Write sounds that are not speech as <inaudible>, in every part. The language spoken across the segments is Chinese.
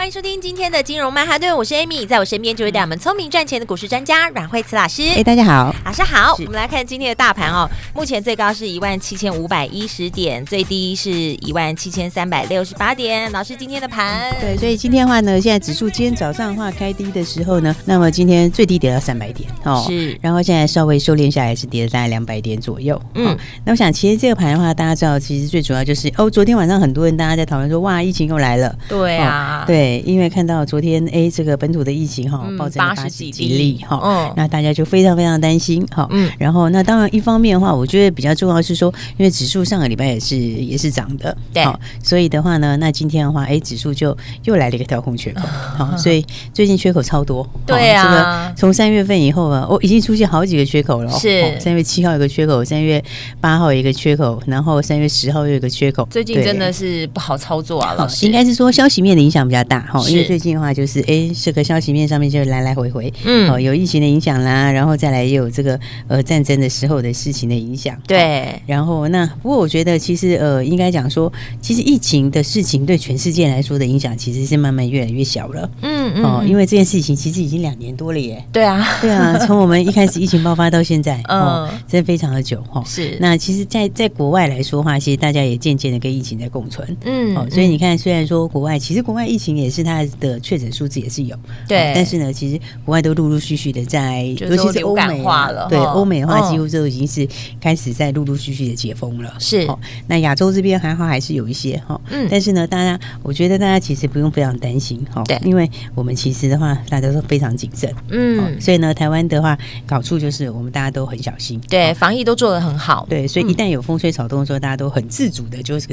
欢迎收听今天的金融曼哈顿，我是 Amy，在我身边就是带我们聪明赚钱的股市专家阮慧慈老师。哎，大家好，老师好。我们来看今天的大盘哦，目前最高是一万七千五百一十点，最低是一万七千三百六十八点。老师今天的盘，对，所以今天的话呢，现在指数今天早上的话开低的时候呢，那么今天最低跌到三百点哦，是，然后现在稍微收敛下来是跌了大概两百点左右。嗯、哦，那我想其实这个盘的话，大家知道，其实最主要就是哦，昨天晚上很多人大家在讨论说，哇，疫情又来了。对啊，哦、对。因为看到昨天哎，这个本土的疫情哈，暴增八十几例哈，嗯，那大家就非常非常担心哈，嗯，然后那当然一方面的话，我觉得比较重要是说，因为指数上个礼拜也是也是涨的，对，所以的话呢，那今天的话，哎，指数就又来了一个跳空缺口，好，<laughs> 所以最近缺口超多，对啊，这个从三月份以后啊，哦，已经出现好几个缺口了，是。三月七号有个缺口，三月八号有一个缺口，然后三月十号又有一个缺口，最近真的是不好操作啊，老师，应该是说消息面的影响比较大哈，因为最近的。话就是哎，这个消息面上面就来来回回，嗯，哦，有疫情的影响啦，然后再来也有这个呃战争的时候的事情的影响，对。然后那不过我觉得其实呃应该讲说，其实疫情的事情对全世界来说的影响其实是慢慢越来越小了，嗯嗯。哦，因为这件事情其实已经两年多了耶，对啊，<laughs> 对啊，从我们一开始疫情爆发到现在，<laughs> 哦，真的非常的久哈。是。那其实，在在国外来说的话，其实大家也渐渐的跟疫情在共存，嗯。哦，所以你看，虽然说国外其实国外疫情也是它的。确诊数字也是有，对，但是呢，其实国外都陆陆续续的在，尤其是欧美化了，对，欧美的话几乎都已经是开始在陆陆续续的解封了。是，那亚洲这边还好，还是有一些哈，嗯，但是呢，大家我觉得大家其实不用非常担心哈，对，因为我们其实的话，大家都非常谨慎，嗯，所以呢，台湾的话，好处就是我们大家都很小心，对，防疫都做得很好，对，所以一旦有风吹草动的时候，大家都很自主的，就是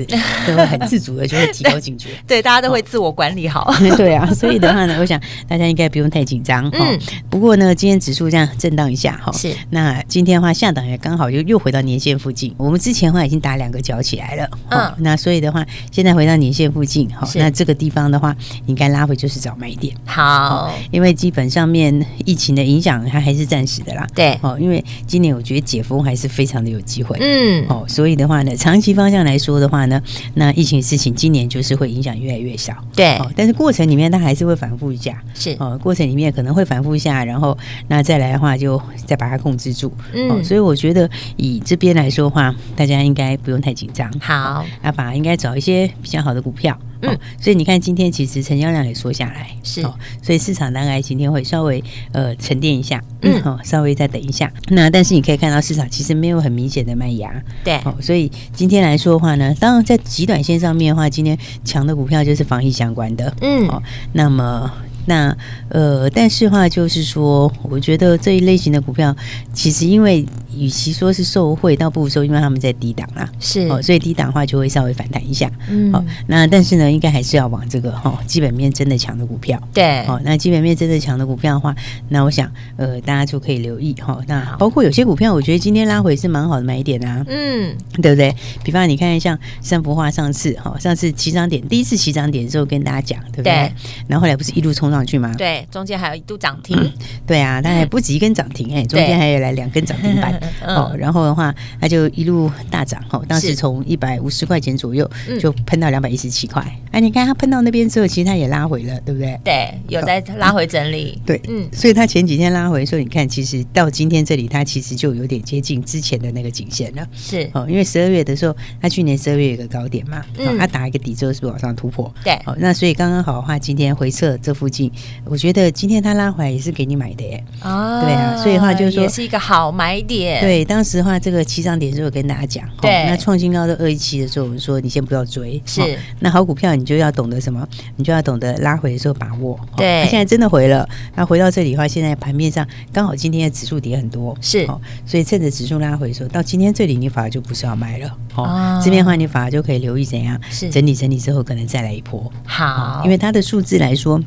都会很自主的就会提高警觉，<laughs> 对，大家都会自我管理好，<laughs> 对啊。所以的话呢，我想大家应该不用太紧张哈。嗯、不过呢，今天指数这样震荡一下哈，是。那今天的话，下档也刚好又又回到年线附近。我们之前的话已经打两个脚起来了，嗯。那所以的话，现在回到年线附近，好，是那这个地方的话，应该拉回就是找买点。好，因为基本上面疫情的影响它还是暂时的啦。对，哦，因为今年我觉得解封还是非常的有机会。嗯，哦，所以的话呢，长期方向来说的话呢，那疫情的事情今年就是会影响越来越小。对，哦，但是过程里面它还是会反复一下，是。哦，过程里面可能会反复一下，然后那再来的话就再把它控制住，嗯、哦，所以我觉得以这边来说的话，大家应该不用太紧张，好，要把应该找一些比较好的股票，嗯、哦，所以你看今天其实成交量也缩下来，是、哦，所以市场大概今天会稍微呃沉淀一下，嗯，好、哦，稍微再等一下，那但是你可以看到市场其实没有很明显的卖压，对，哦，所以今天来说的话呢，当然在极短线上面的话，今天强的股票就是防疫相关的，嗯，哦，那么。那呃，但是话就是说，我觉得这一类型的股票，其实因为与其说是受惠，倒不如说因为他们在低档啦，是。哦，所以低档的话就会稍微反弹一下，嗯，好，那但是呢，应该还是要往这个哈基本面真的强的股票，对，哦，那基本面真的强的股票的话，那我想呃，大家就可以留意哈，那包括有些股票，我觉得今天拉回是蛮好的买点啊，嗯，对不对？比方你看像三福画上次哈，上次起涨点第一次起涨点的时候跟大家讲，对不对？对。然后后来不是一路冲上。上去吗？对，中间还有一度涨停，嗯。对啊，但还不止一根涨停哎，中间还有来两根涨停板对 <laughs> 哦。然后的话，它就一路大涨哦。当时从一百五十块钱左右就喷到两百一十七块。哎，你看它喷到那边之后，其实它也拉回了，对不对？对，有在拉回整理。对，嗯，所以它前几天拉回的时候，你看，其实到今天这里，它其实就有点接近之前的那个颈线了。是哦，因为十二月的时候，它去年十二月有个高点嘛，它打一个底之后，是不是往上突破？对，哦，那所以刚刚好的话，今天回撤这附近。我觉得今天它拉回来也是给你买的耶，哦，对啊，所以的话就是说也是一个好买点。对，当时的话这个起涨点是有跟大家讲，对，那创新高的二一七的时候，我们说你先不要追，是，那好股票你就要懂得什么，你就要懂得拉回的时候把握。对，它现在真的回了，那回到这里的话，现在盘面上刚好今天的指数跌很多，是，所以趁着指数拉回的时候，到今天这里你反而就不是要买了，哦，这边的话你反而就可以留意怎样，是。整理整理之后可能再来一波，好，因为它的数字来说。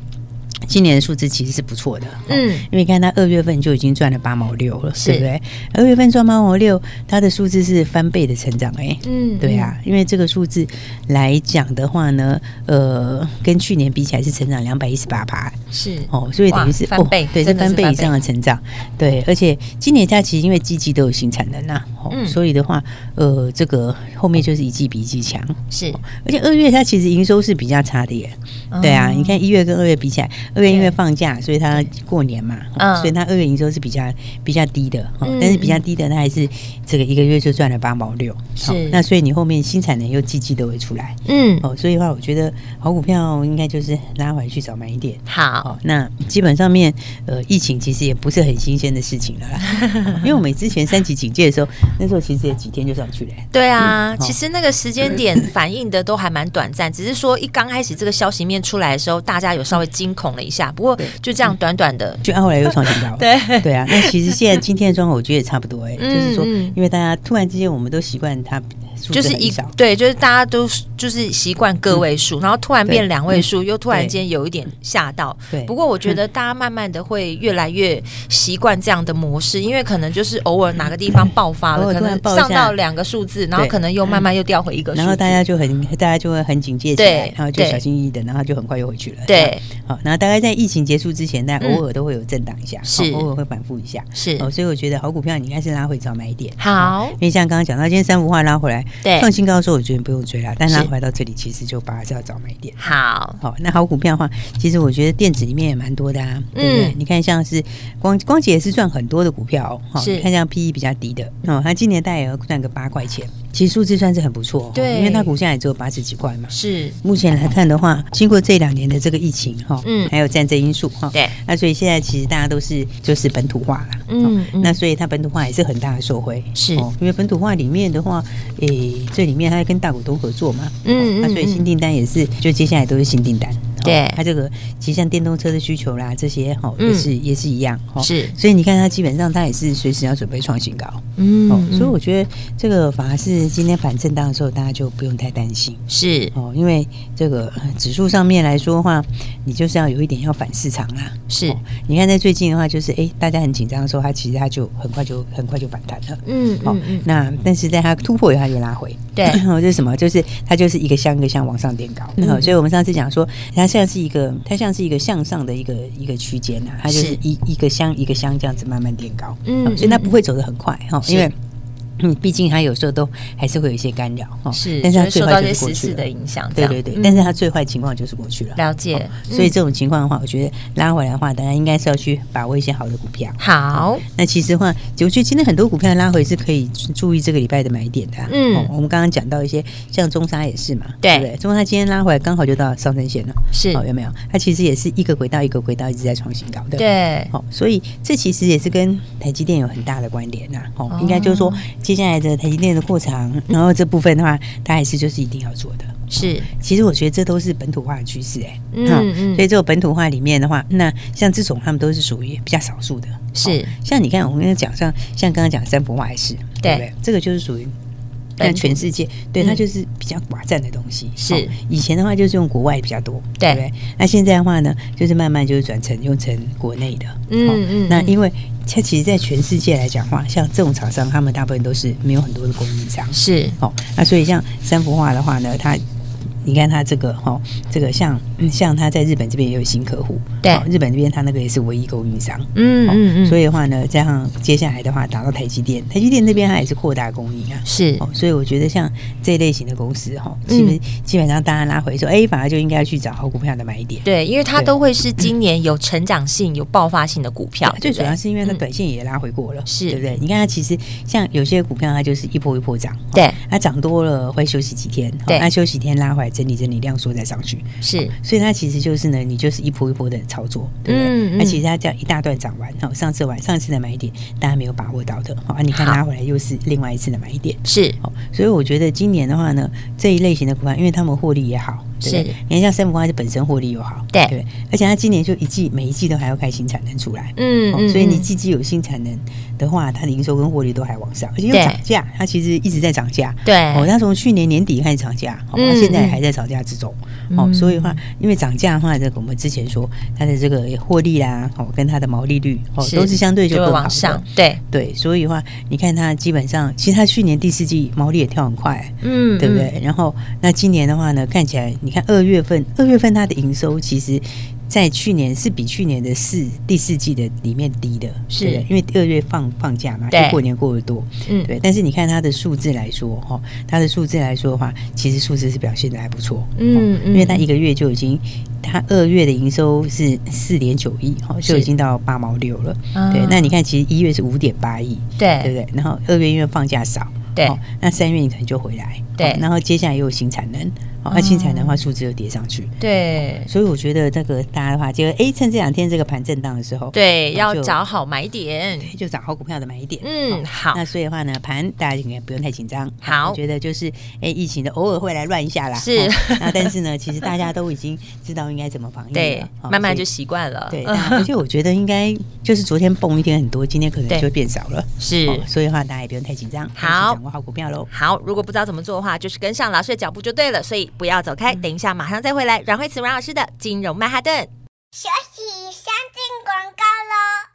今年的数字其实是不错的，嗯，因为看它二月份就已经赚了八毛六了，对不对？二月份赚八毛六，它的数字是翻倍的成长，哎，嗯，对啊，因为这个数字来讲的话呢，呃，跟去年比起来是成长两百一十八趴，是。哦，所以等于是翻倍，对，是翻倍以上的成长，对，而且今年它其实因为季季都有新产能呐，嗯，所以的话，呃，这个后面就是一季比一季强，是，而且二月它其实营收是比较差的耶，对啊，你看一月跟二月比起来，二月因为放假，所以它过年嘛，所以它二月营收是比较比较低的，但是比较低的它还是这个一个月就赚了八毛六，是，那所以你后面新产能又季季都会出来，嗯，哦，所以的话我觉得好股票应该就是拉回去找买一点，好，那基本上面呃疫情其实也不是很新鲜的事情了啦，<laughs> 因为我们之前三级警戒的时候，那时候其实也几天就上去了，对啊，其实那个时间点反应的都还蛮短暂，只是说一刚开始这个消息面出来的时候，大家有稍微惊恐了一下，不过就这样短短的，就按后来又创新高，<laughs> 对。对啊，那其实现在今天的状况我觉得也差不多哎，<laughs> 就是说因为大家突然之间我们都习惯它。就是一对，就是大家都就是习惯个位数，然后突然变两位数，又突然间有一点吓到。对，不过我觉得大家慢慢的会越来越习惯这样的模式，因为可能就是偶尔哪个地方爆发了，可能上到两个数字，然后可能又慢慢又掉回一个数字，然后大家就很大家就会很警戒起来，然后就小心翼翼的，然后就很快又回去了。对，好，然后大概在疫情结束之前，大家偶尔都会有震荡一下，是偶尔会反复一下，是哦，所以我觉得好股票你应该是拉回早买一点。好，因为像刚刚讲到，今天三幅画拉回来，对，创新高的时候。我觉得不用追了，但它回到这里，其实就把它要找买一点。好，好，那好股票的话，其实我觉得电子里面也蛮多的啊，对不对？你看像是光光洁也是赚很多的股票，哦，是，看像 PE 比较低的哦，它今年大概也要赚个八块钱，其实数字算是很不错，对，因为它股价也只有八十几块嘛。是，目前来看的话，经过这两年的这个疫情哈，嗯，还有战争因素哈，对，那所以现在其实大家都是就是本土化了，嗯，那所以它本土化也是很大的受惠，是，因为本土化里面的话，诶，这里面它。跟大股东合作嘛，嗯，那所以新订单也是，就接下来都是新订单。对，它这个其实像电动车的需求啦，这些哈也是也是一样哈。是，所以你看它基本上它也是随时要准备创新高。嗯，所以我觉得这个反而是今天反震荡的时候，大家就不用太担心。是哦，因为这个指数上面来说的话，你就是要有一点要反市场啦。是，你看在最近的话，就是哎，大家很紧张的时候，它其实它就很快就很快就反弹了。嗯，好，那但是在它突破以后，它就拉回。对，<coughs> 这是什么？就是它就是一个箱一个箱往上垫高。嗯，所以我们上次讲说它。像是一个，它像是一个向上的一个一个区间呐，它就是一一个箱一个箱这样子慢慢垫高，嗯，所以它不会走得很快哈，因为。嗯，毕竟它有时候都还是会有一些干扰哈，是，但是它最坏就是过去的影响，对对对，但是它最坏情况就是过去了，了解。所以这种情况的话，我觉得拉回来的话，大家应该是要去把握一些好的股票。好，那其实的话，我觉得今天很多股票拉回是可以注意这个礼拜的买点的。嗯，我们刚刚讲到一些，像中沙也是嘛，对不对？中沙今天拉回来刚好就到上升线了，是，有没有？它其实也是一个轨道一个轨道一直在创新高的，对。好，所以这其实也是跟台积电有很大的关联呐。哦，应该就是说。接下来的台积电的扩厂，然后这部分的话，它还是就是一定要做的。是，其实我觉得这都是本土化的趋势，哎，嗯嗯。所以这个本土化里面的话，那像这种他们都是属于比较少数的。是，像你看，我们刚才讲，像像刚刚讲三幅画也是，对不对？这个就是属于在全世界，对它就是比较寡占的东西。是，以前的话就是用国外比较多，对不对？那现在的话呢，就是慢慢就是转成用成国内的。嗯嗯。那因为。它其实，在全世界来讲话，像这种厂商，他们大部分都是没有很多的供应商。是哦，那所以像三幅画的话呢，它。你看他这个哈，这个像像他在日本这边也有新客户，对，日本这边他那个也是唯一供应商，嗯嗯嗯，所以的话呢，加上接下来的话，打到台积电，台积电那边它也是扩大供应啊，是，所以我觉得像这一类型的公司哈，基本基本上大家拉回说，哎，反而就应该要去找好股票的买点，对，因为它都会是今年有成长性、有爆发性的股票，最主要是因为它短线也拉回过了，是。对不对？你看它其实像有些股票，它就是一波一波涨，对，它涨多了会休息几天，对，它休息天拉回来。整理整理量缩再上去。是，所以它其实就是呢，你就是一波一波的操作，对不对？那其实它这样一大段涨完，好，上次晚上次的买点大家没有把握到的，好，你看拉回来又是另外一次的买点，是，哦，所以我觉得今年的话呢，这一类型的股票，因为他们获利也好。是，你看像三福花是本身获利又好，对。对，而且它今年就一季每一季都还要开新产能出来，嗯，所以你季季有新产能的话，它的营收跟获利都还往上，而且又涨价，它其实一直在涨价，对，哦，它从去年年底开始涨价，哦，它现在还在涨价之中，哦，所以的话，因为涨价的话，这个我们之前说它的这个获利啦，哦，跟它的毛利率哦都是相对就更往上，对。对，所以的话，你看它基本上，其实它去年第四季毛利也跳很快，嗯，对不对？然后那今年的话呢，看起来你看二月份，二月份它的营收其实。在去年是比去年的四第四季的里面低的，是的，因为二月放放假嘛，就过年过得多，嗯，对。但是你看它的数字来说，哈，它的数字来说的话，其实数字是表现的还不错，嗯嗯，因为它一个月就已经，它二月的营收是四点九亿，哈，就已经到八毛六了，对。那你看，其实一月是五点八亿，对，对不对？然后二月因为放假少，对，那三月你可能就回来，对。然后接下来又有新产能。哦，那新产能的话，数字又跌上去，对，所以我觉得这个大家的话，就哎，趁这两天这个盘震荡的时候，对，要找好买点，对就找好股票的买点。嗯，好。那所以的话呢，盘大家应该不用太紧张。好，我觉得就是哎，疫情的偶尔会来乱一下啦。是。那但是呢，其实大家都已经知道应该怎么防疫了，对，慢慢就习惯了。对，<laughs> 而且我觉得应该就是昨天蹦一天很多，今天可能就变少了。是。所以的话，大家也不用太紧张。好，掌握好股票喽。好，如果不知道怎么做的话，就是跟上老师的脚步就对了。所以不要走开，等。等一下，马上再回来。阮慧慈阮老师的金融曼哈顿，休息，先进广告喽。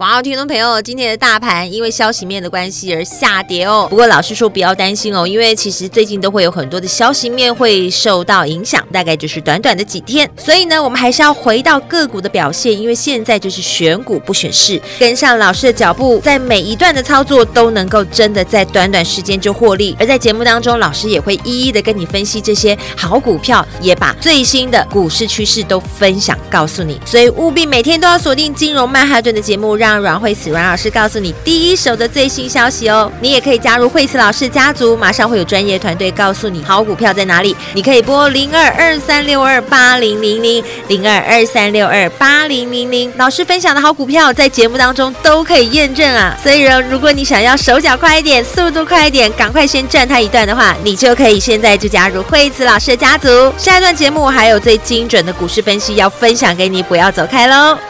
哇，听众朋友，今天的大盘因为消息面的关系而下跌哦。不过老师说不要担心哦，因为其实最近都会有很多的消息面会受到影响，大概就是短短的几天。所以呢，我们还是要回到个股的表现，因为现在就是选股不选市，跟上老师的脚步，在每一段的操作都能够真的在短短时间就获利。而在节目当中，老师也会一一的跟你分析这些好股票，也把最新的股市趋势都分享告诉你。所以务必每天都要锁定金融曼哈顿的节目，让让阮慧慈阮老师告诉你第一手的最新消息哦，你也可以加入慧慈老师家族，马上会有专业团队告诉你好股票在哪里。你可以拨零二二三六二八零零零零二二三六二八零零零，老师分享的好股票在节目当中都可以验证啊。所以呢，如果你想要手脚快一点，速度快一点，赶快先赚它一段的话，你就可以现在就加入慧慈老师的家族。下一段节目还有最精准的股市分析要分享给你，不要走开喽。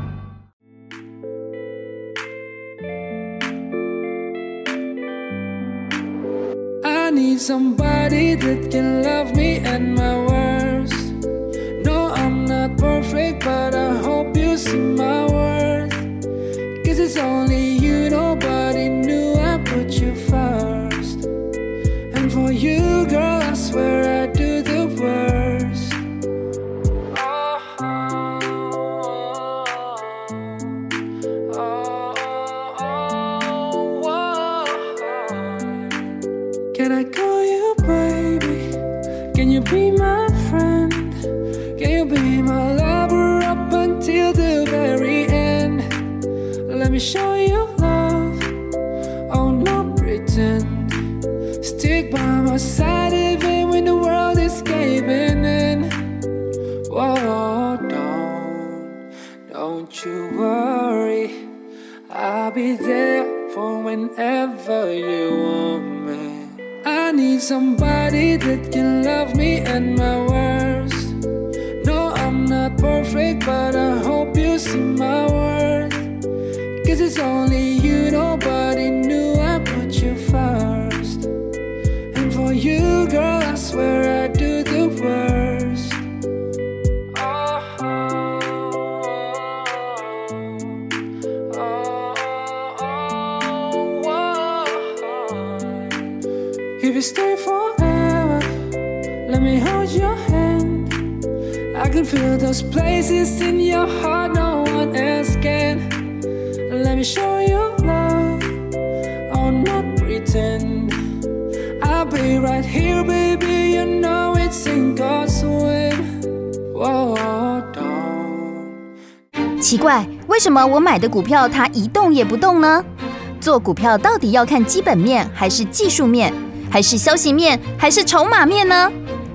somebody that can love me at my worst. No, I'm not perfect, but I hope you see my worth. Cause it's only you. love. Oh, no, pretend. Stick by my side even when the world is caving in. Don't, don't you worry. I'll be there for whenever you want me. I need somebody that can love me and my i can feel those places in your heart no one else can let me show you love oh not pretend i'll be right here baby you know it's in god's way wow wow dawn 奇怪为什么我买的股票它一动也不动呢做股票到底要看基本面还是技术面还是消息面还是筹码面呢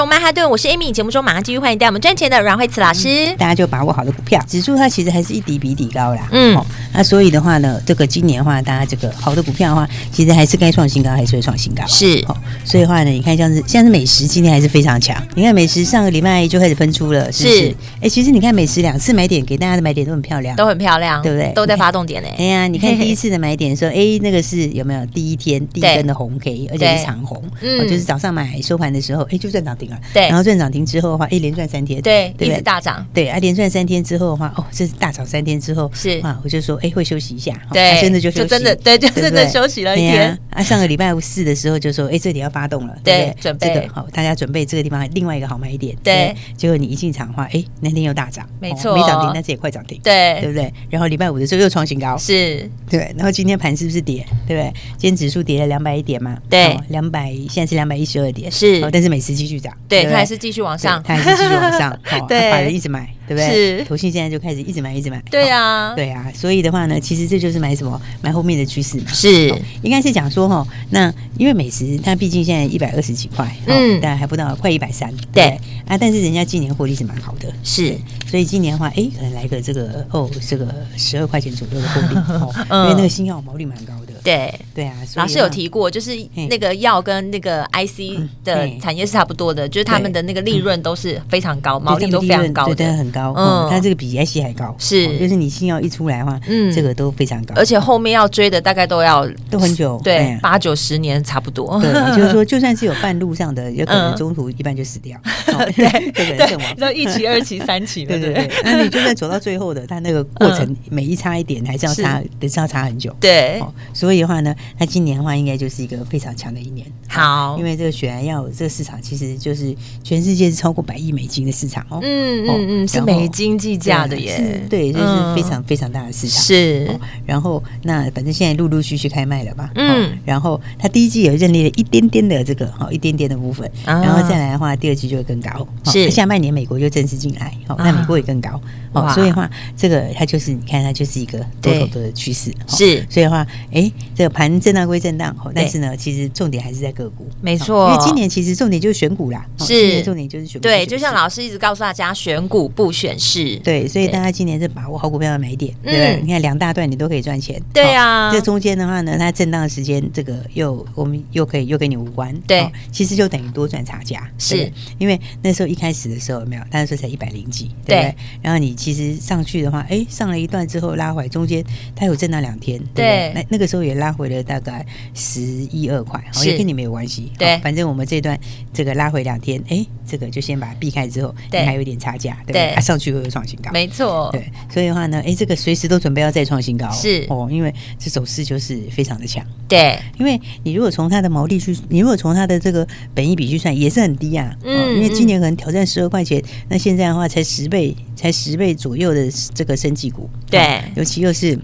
融曼哈顿，我是 Amy。节目中马上继续欢迎带我们赚钱的阮慧慈老师。大家就把握好的股票，指数它其实还是一底比底高啦。嗯，哦、那所以的话呢，这个今年的话，大家这个好的股票的话，其实还是该创新高还是会创新高。是，哦，所以的话呢，你看像是像是美食今天还是非常强。你看美食上个礼拜就开始喷出了，是不是？哎、欸，其实你看美食两次买点给大家的买点都很漂亮，都很漂亮，对不对？都在发动点呢。<laughs> 哎呀，你看第一次的买点说，<laughs> 哎、欸，那个是有没有第一天第一根的红 K，而且是长红，嗯、哦，就是早上买收盘的时候，哎、欸，就赚涨停了。对，然后赚涨停之后的话，哎，连赚三天，对，对，一直大涨，对，啊，连赚三天之后的话，哦，这是大涨三天之后，是啊，我就说，哎，会休息一下，对，真的就休息，真的，对，就真的休息了一天。啊，上个礼拜四的时候就说，哎，这里要发动了，对，准备。这个好，大家准备这个地方另外一个好买一点，对，结果你一进场的话，哎，那天又大涨，没错，没涨停，但是也快涨停，对，对不对？然后礼拜五的时候又创新高，是，对，然后今天盘是不是跌？对不对？今天指数跌了两百一点嘛，对，两百现在是两百一十二点，是，但是美食继续涨，对，它还是继续往上。它还是继续往上，好，对，法人一直买，对不对？是，投信现在就开始一直买，一直买。对啊，对啊，所以的话呢，其实这就是买什么？买后面的趋势嘛。是，应该是讲说哈，那因为美食它毕竟现在一百二十几块，嗯，但还不到快一百三，对啊，但是人家今年获利是蛮好的，是，所以今年的话，哎，可能来个这个哦，这个十二块钱左右的获利，<laughs> 哦，因为那个新药毛利蛮高的。对。对啊，老师有提过，就是那个药跟那个 IC 的产业是差不多的，就是他们的那个利润都是非常高，毛利都非常高，对，很高。嗯，它这个比 IC 还高，是，就是你新药一出来的话，嗯，这个都非常高，而且后面要追的大概都要都很久，对，八九十年差不多。对，就是说，<laughs> 就算是有半路上的，有可能中途一半就死掉，<laughs> 对，<laughs> 这个阵亡。那一期、二期、三期，对对对。那你就算走到最后的，它那个过程每一差一点，还是要差，得是要差很久。对，所以的话呢，那今年的话应该就是一个非常强的一年。好，因为这个血癌药这个市场其实就是全世界是超过百亿美金的市场哦。嗯嗯嗯，是美金计价的耶。对，这是非常非常大的市场。是。然后那反正现在陆陆续续开卖了吧。嗯。然后它第一季有认列了一点点的这个哈，一点点的部分。然后再来的话，第二季就会更高。是。下半年美国就正式进来，好，那美国也更高。哦。所以的话，这个它就是你看，它就是一个多头的趋势。是。所以的话，哎，这个盘震荡归震荡，但是呢，其实重点还是在个股。没错。因为今年其实重点就是选股啦。是。重点就是选股。对，就像老师一直告诉大家，选股不选是。对，所以大家今年是把握好股票的买点，对不对？你看两大段你都可以赚钱。对啊，这中间的话呢，它震荡的时间，这个又我们又可以又跟你无关。对，其实就等于多赚差价。是，因为那时候一开始的时候有没有，那时候才一百零几，对不对？然后你其实上去的话，哎，上了一段之后拉回中间，它有震荡两天，对，那那个时候也拉回了大概十一二块，也跟你没有关系。对，反正我们这段这个拉回两天，哎，这个就先把它避开之后，对，还有一点差价，对，它上去会有创新高，没错。对，所以的话呢，哎，这个随时都准备要再创新高，是哦，因为这走势就是非常的强。对，因为你如果从它的毛利去，你如果从它的这个本益比去算，也是很低啊。嗯，因为今年可能挑战十二块钱，那现在的话才十倍，才十倍左右的这个生技股，对，尤其又是。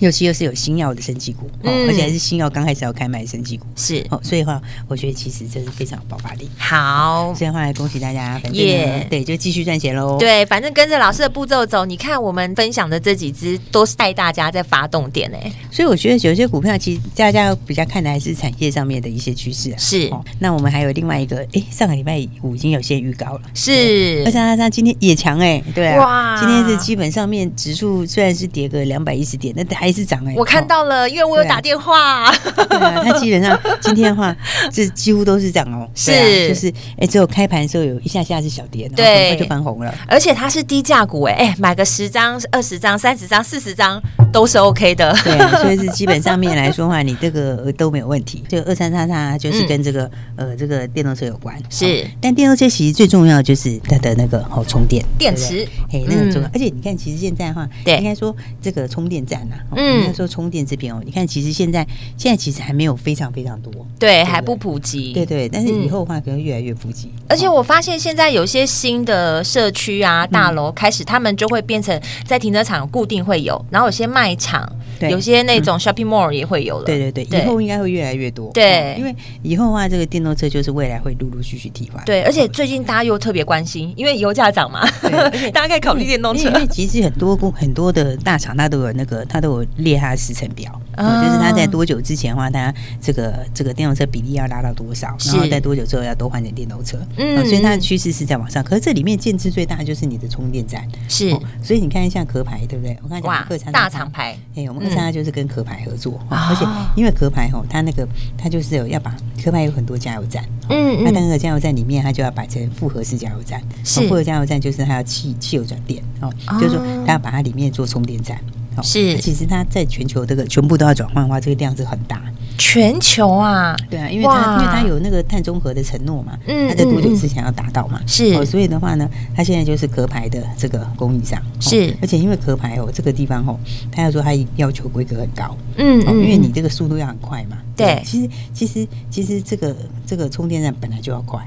尤其又是有新药的生技股，嗯，而且还是新药刚开始要开卖的生技股，是。哦，所以的话，我觉得其实这是非常有爆发力。好，这样的话来恭喜大家，也，对，就继续赚钱喽。对，反正跟着老师的步骤走，你看我们分享的这几支都是带大家在发动点哎，所以我觉得有些股票其实大家比较看的还是产业上面的一些趋势。啊。是，那我们还有另外一个，哎，上个礼拜五已经有些预告了，是，二三二三今天也强哎，对啊，哇，今天是基本上面指数虽然是跌个两百一十点，那还是涨哎，我看。到了，因为我有打电话。对啊，它基本上今天的话，这几乎都是涨哦。<laughs> 是，就是哎，只有开盘的时候有一下下是小跌，对，就翻红了。而且它是低价股，哎哎，买个十张、二十张、三十张、四十张都是 OK 的。对，所以是基本上面来说的话，你这个都没有问题。这个二三三三就是跟这个呃这个电动车有关。是，但电动车其实最重要的就是它的那个哦充电电池，哎，那个重要。而且你看，其实现在的话，对，应该说这个充电站呐，嗯，应该说充电。这边哦，你看，其实现在现在其实还没有非常非常多，对，还不普及，对对，但是以后的话可能越来越普及。而且我发现现在有些新的社区啊、大楼开始，他们就会变成在停车场固定会有，然后有些卖场，有些那种 shopping mall 也会有了。对对对，以后应该会越来越多。对，因为以后的话，这个电动车就是未来会陆陆续续替换。对，而且最近大家又特别关心，因为油价涨嘛，大家可以考虑电动车。因为其实很多很多的大厂，它都有那个，它都有列它的时程表。就是它在多久之前的话，它这个这个电动车比例要拉到多少，然后在多久之后要都换成电动车。嗯，所以它的趋势是在往上。可是这里面建制最大的就是你的充电站。是，所以你看一下壳牌，对不对？我看哇，大厂牌。哎，我们客舱就是跟壳牌合作，而且因为壳牌吼，它那个它就是有要把壳牌有很多加油站。嗯，那那个加油站里面，它就要摆成复合式加油站。是，复合加油站就是它要汽汽油转电哦，就是说它要把它里面做充电站。是，其实它在全球这个全部都要转换的话，这个量是很大。全球啊，对啊，因为它因为它有那个碳中和的承诺嘛，嗯，它在多久之前要达到嘛？是，所以的话呢，它现在就是壳牌的这个供应商。是，而且因为壳牌哦，这个地方哦，它要说它要求规格很高，嗯，因为你这个速度要很快嘛。对，其实其实其实这个这个充电站本来就要快。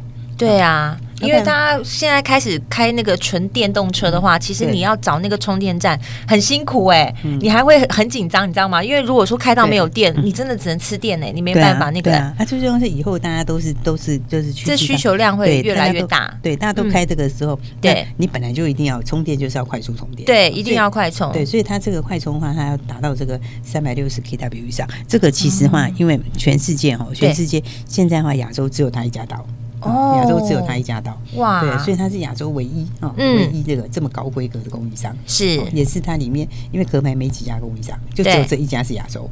对啊。因为大家现在开始开那个纯电动车的话，其实你要找那个充电站很辛苦哎，你还会很紧张，你知道吗？因为如果说开到没有电，你真的只能吃电哎，你没办法那个。对啊，它最重要是以后大家都是都是就是这需求量会越来越大。对，大家都开这个时候，对，你本来就一定要充电，就是要快速充电。对，一定要快充。对，所以它这个快充的话，它要达到这个三百六十 kW 以上。这个其实话，因为全世界哦，全世界现在的话，亚洲只有它一家到。哦，亚洲只有他一家到哇，对，所以他是亚洲唯一啊，唯一这个这么高规格的供应商，是，也是它里面，因为壳牌没几家供应商，就只有这一家是亚洲，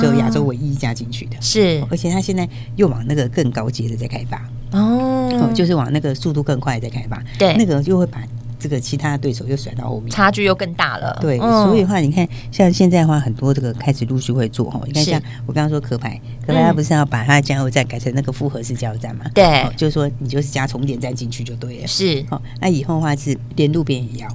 只有亚洲唯一一家进去的，是，而且他现在又往那个更高阶的在开发，哦，就是往那个速度更快在开发，对，那个就会把。这个其他对手又甩到后面，差距又更大了。对，所以的话，你看，像现在的话，很多这个开始陆续会做哈。你看，像我刚刚说壳牌，壳牌它不是要把它的加油站改成那个复合式加油站嘛？对，就是说你就是加充电站进去就对了。是，好，那以后的话是连路边也要。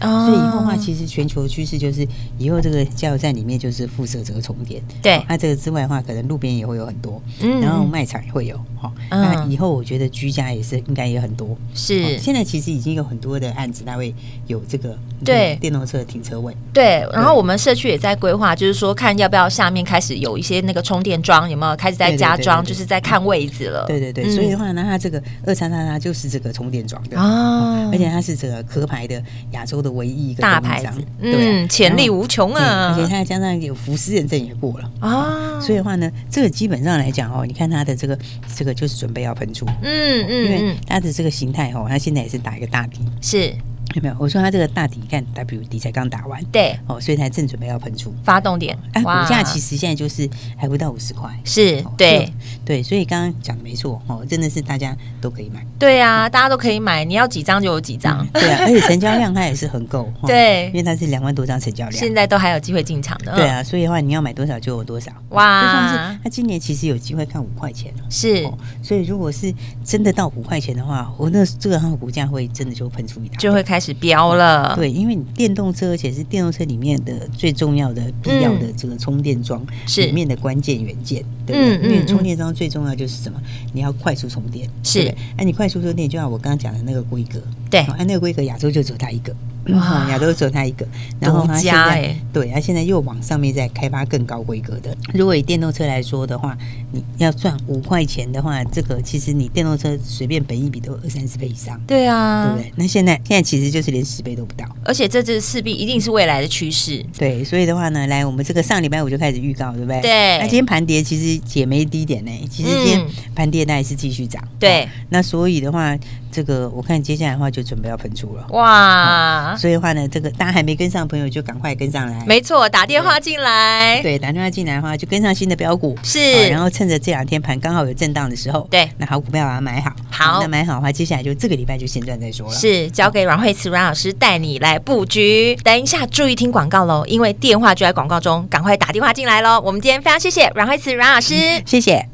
所以以后的话，其实全球趋势就是以后这个加油站里面就是附设这个充电。对，那这个之外的话，可能路边也会有很多，嗯。然后卖场也会有。哈，那以后我觉得居家也是应该也很多。是，现在其实已经有很多的案子，它会有这个对。电动车的停车位。对，然后我们社区也在规划，就是说看要不要下面开始有一些那个充电桩，有没有开始在加装，就是在看位置了。对对对，所以的话呢，它这个二三三它就是这个充电桩的啊，而且它是这个壳牌的亚洲的唯一一个大牌子，嗯，潜力无穷啊！而且它加上有福斯认证也过了。啊，所以的话呢，这个基本上来讲哦，你看它的这个这个就是准备要喷出，嗯嗯，因为它的这个形态哦，它现在也是打一个大底，是有没有？我说它这个大底，你看 W 底才刚打完，对，哦，所以才正准备要喷出发动点。哎，股价其实现在就是还不到五十块，是对对，所以刚刚讲的没错哦，真的是大家都可以买。对啊，大家都可以买，你要几张就有几张。对啊，<laughs> 而且成交量它也是很够。对，因为它是两万多张成交量，现在都还有机会进场的。对啊，所以的话你要买多少就有多少。哇，就算是它今年其实有机会看五块钱是，所以如果是真的到五块钱的话，我那这个它的股价会真的就喷出一大，就会开始飙了。对，因为你电动车，而且是电动车里面的最重要的、必要的这个充电桩里面的关键元件，对不对？因为充电桩最重要就是什么？你要快速充电，是。哎，你快速充电，就像我刚刚讲的那个规格，对，按那个规格，亚洲就只有它一个。哇，亚洲只有它一个，然后它现在对，它现在又往上面在开发更高规格的。如果以电动车来说的话，你要赚五块钱的话，这个其实你电动车随便本一笔都有二三十倍以上。对啊，对不对？那现在现在其实就是连十倍都不到，而且这这势必一定是未来的趋势。对，所以的话呢，来我们这个上礼拜五就开始预告，对不对？对。那今天盘跌其实也没低点呢，其实今天盘跌那还是继续涨。对。那所以的话。这个我看接下来的话就准备要喷出了哇、嗯，所以的话呢，这个大家还没跟上朋友就赶快跟上来。没错，打电话进来，对，打电话进来的话就跟上新的标股是、哦，然后趁着这两天盘刚好有震荡的时候，对，那好股票把它买好，好，那买好的话，接下来就这个礼拜就先赚再说了。是，交给阮慧慈阮老师带你来布局。等一下注意听广告喽，因为电话就在广告中，赶快打电话进来喽。我们今天非常谢谢阮慧慈阮老师、嗯，谢谢。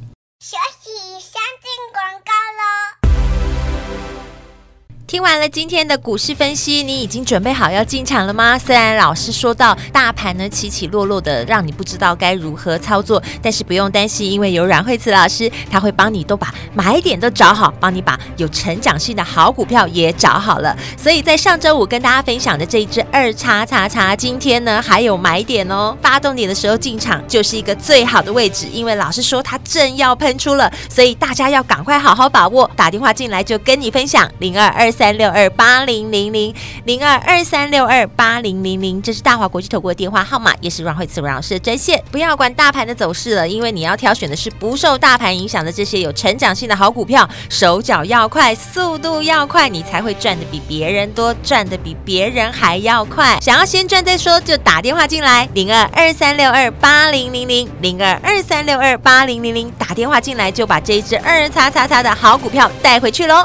听完了今天的股市分析，你已经准备好要进场了吗？虽然老师说到大盘呢起起落落的，让你不知道该如何操作，但是不用担心，因为有阮慧慈老师，他会帮你都把买点都找好，帮你把有成长性的好股票也找好了。所以在上周五跟大家分享的这一只二叉叉叉，今天呢还有买点哦，发动点的时候进场就是一个最好的位置，因为老师说他正要喷出了，所以大家要赶快好好把握，打电话进来就跟你分享零二二三。三六二八零零零零二二三六二八零零零，这是大华国际投顾的电话号码，也是阮慧慈阮老师的专线。不要管大盘的走势了，因为你要挑选的是不受大盘影响的这些有成长性的好股票，手脚要快，速度要快，你才会赚得比别人多，赚得比别人还要快。想要先赚再说，就打电话进来，零二二三六二八零零零零二二三六二八零零零，打电话进来就把这一只二叉叉叉的好股票带回去喽。